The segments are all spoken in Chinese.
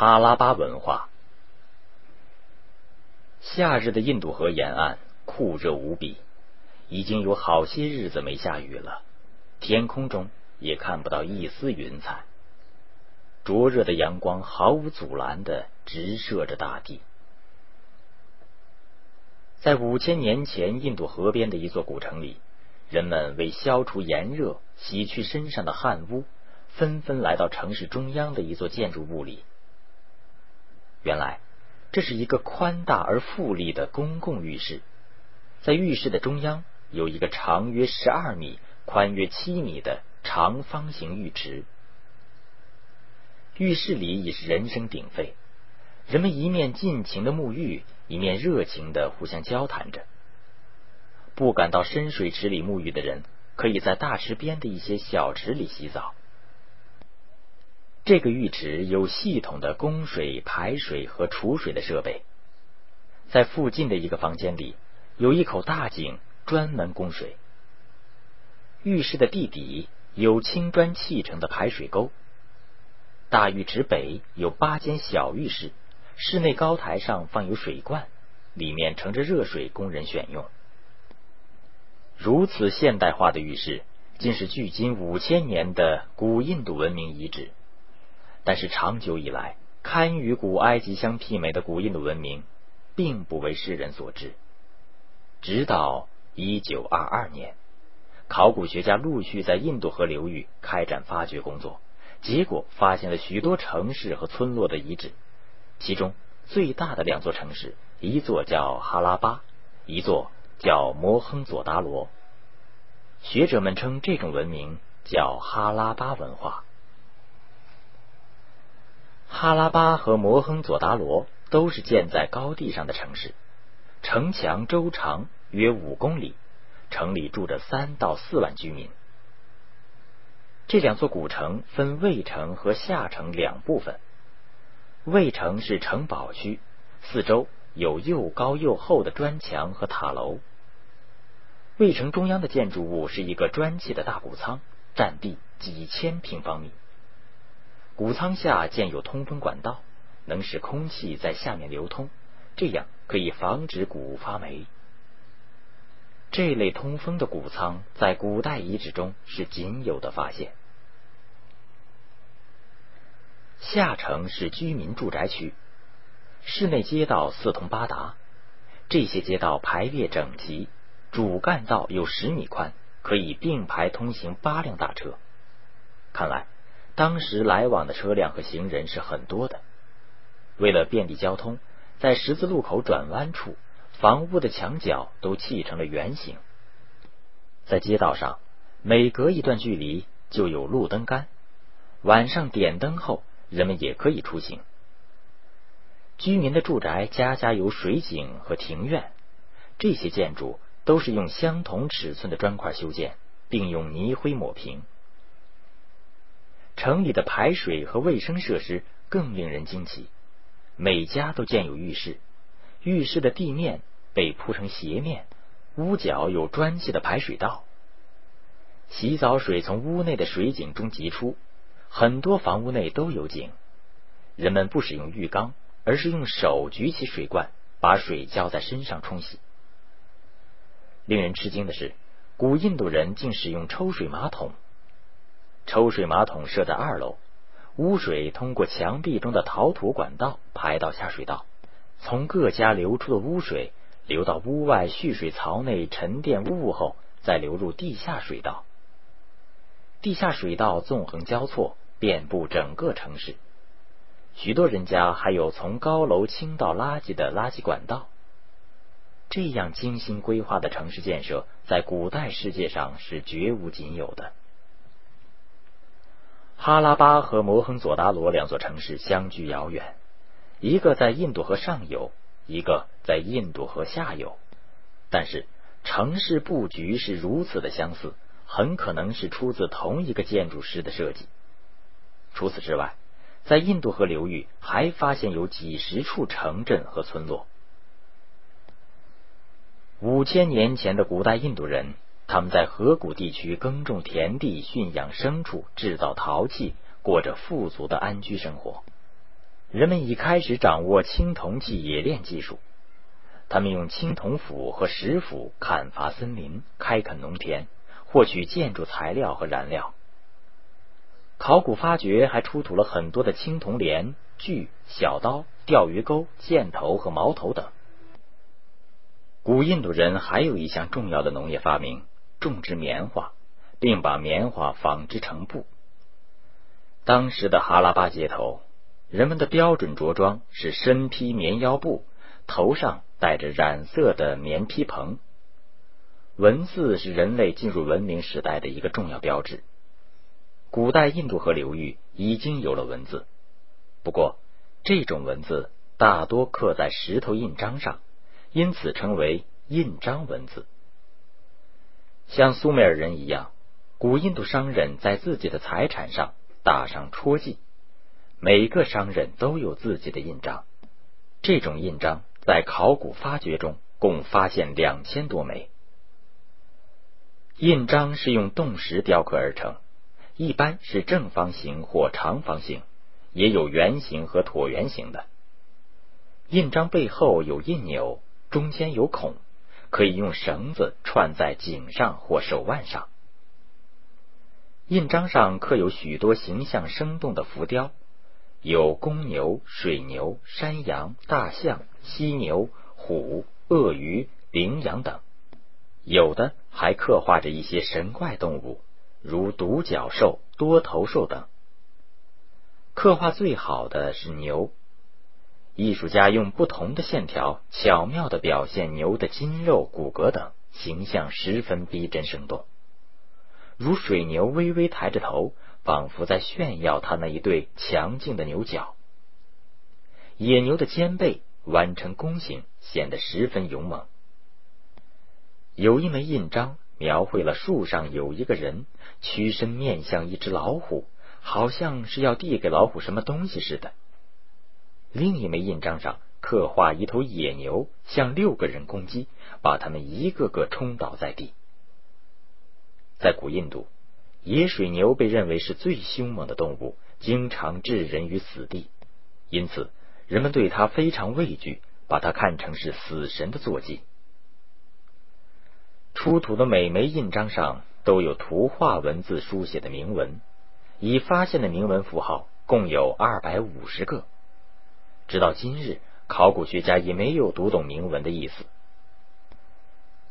哈拉巴文化。夏日的印度河沿岸酷热无比，已经有好些日子没下雨了，天空中也看不到一丝云彩。灼热的阳光毫无阻拦的直射着大地。在五千年前，印度河边的一座古城里，人们为消除炎热、洗去身上的汗污，纷纷来到城市中央的一座建筑物里。原来，这是一个宽大而富丽的公共浴室。在浴室的中央，有一个长约十二米、宽约七米的长方形浴池。浴室里已是人声鼎沸，人们一面尽情的沐浴，一面热情的互相交谈着。不敢到深水池里沐浴的人，可以在大池边的一些小池里洗澡。这个浴池有系统的供水、排水和储水的设备。在附近的一个房间里，有一口大井，专门供水。浴室的地底有青砖砌成的排水沟。大浴池北有八间小浴室，室内高台上放有水罐，里面盛着热水供人选用。如此现代化的浴室，竟是距今五千年的古印度文明遗址。但是长久以来，堪与古埃及相媲美的古印度文明，并不为世人所知。直到一九二二年，考古学家陆续在印度河流域开展发掘工作。结果发现了许多城市和村落的遗址，其中最大的两座城市，一座叫哈拉巴，一座叫摩亨佐达罗。学者们称这种文明叫哈拉巴文化。哈拉巴和摩亨佐达罗都是建在高地上的城市，城墙周长约五公里，城里住着三到四万居民。这两座古城分卫城和下城两部分。卫城是城堡区，四周有又高又厚的砖墙和塔楼。卫城中央的建筑物是一个砖砌的大谷仓，占地几千平方米。谷仓下建有通风管道，能使空气在下面流通，这样可以防止谷物发霉。这类通风的谷仓在古代遗址中是仅有的发现。下城是居民住宅区，室内街道四通八达，这些街道排列整齐，主干道有十米宽，可以并排通行八辆大车。看来当时来往的车辆和行人是很多的。为了便利交通，在十字路口转弯处，房屋的墙角都砌成了圆形。在街道上，每隔一段距离就有路灯杆，晚上点灯后。人们也可以出行。居民的住宅家家有水井和庭院，这些建筑都是用相同尺寸的砖块修建，并用泥灰抹平。城里的排水和卫生设施更令人惊奇，每家都建有浴室，浴室的地面被铺成斜面，屋角有砖砌的排水道，洗澡水从屋内的水井中急出。很多房屋内都有井，人们不使用浴缸，而是用手举起水罐，把水浇在身上冲洗。令人吃惊的是，古印度人竟使用抽水马桶。抽水马桶设在二楼，污水通过墙壁中的陶土管道排到下水道，从各家流出的污水流到屋外蓄水槽内沉淀污物后，再流入地下水道。地下水道纵横交错，遍布整个城市。许多人家还有从高楼倾倒垃圾的垃圾管道。这样精心规划的城市建设，在古代世界上是绝无仅有的。哈拉巴和摩亨佐达罗两座城市相距遥远，一个在印度河上游，一个在印度河下游，但是城市布局是如此的相似。很可能是出自同一个建筑师的设计。除此之外，在印度河流域还发现有几十处城镇和村落。五千年前的古代印度人，他们在河谷地区耕种田地、驯养牲畜、制造陶器，过着富足的安居生活。人们已开始掌握青铜器冶炼技术。他们用青铜斧和石斧砍伐森林、开垦农田，获取建筑材料和燃料。考古发掘还出土了很多的青铜镰、锯、小刀、钓鱼钩、箭头和矛头等。古印度人还有一项重要的农业发明——种植棉花，并把棉花纺织成布。当时的哈拉巴街头，人们的标准着装是身披棉腰布，头上戴着染色的棉披蓬。文字是人类进入文明时代的一个重要标志。古代印度河流域已经有了文字，不过这种文字大多刻在石头印章上，因此称为印章文字。像苏美尔人一样，古印度商人在自己的财产上。打上戳记，每个商人都有自己的印章。这种印章在考古发掘中共发现两千多枚。印章是用冻石雕刻而成，一般是正方形或长方形，也有圆形和椭圆形的。印章背后有印钮，中间有孔，可以用绳子串在颈上或手腕上。印章上刻有许多形象生动的浮雕，有公牛、水牛、山羊、大象、犀牛、虎、鳄鱼、羚羊等，有的还刻画着一些神怪动物，如独角兽、多头兽等。刻画最好的是牛，艺术家用不同的线条巧妙的表现牛的筋肉、骨骼等，形象十分逼真生动。如水牛微微抬着头，仿佛在炫耀它那一对强劲的牛角；野牛的肩背弯成弓形，显得十分勇猛。有一枚印章描绘了树上有一个人，屈身面向一只老虎，好像是要递给老虎什么东西似的。另一枚印章上刻画一头野牛向六个人攻击，把他们一个个冲倒在地。在古印度，野水牛被认为是最凶猛的动物，经常置人于死地，因此人们对它非常畏惧，把它看成是死神的坐骑。出土的每枚印章上都有图画文字书写的铭文，已发现的铭文符号共有二百五十个。直到今日，考古学家也没有读懂铭文的意思。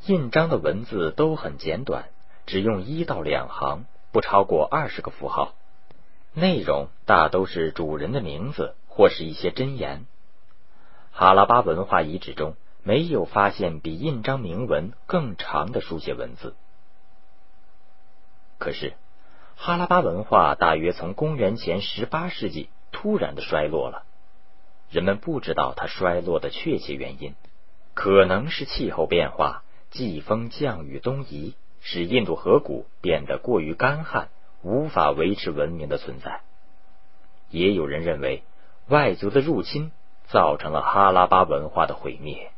印章的文字都很简短。只用一到两行，不超过二十个符号，内容大都是主人的名字或是一些箴言。哈拉巴文化遗址中没有发现比印章铭文更长的书写文字。可是，哈拉巴文化大约从公元前十八世纪突然的衰落了，人们不知道它衰落的确切原因，可能是气候变化、季风降雨东移。使印度河谷变得过于干旱，无法维持文明的存在。也有人认为，外族的入侵造成了哈拉巴文化的毁灭。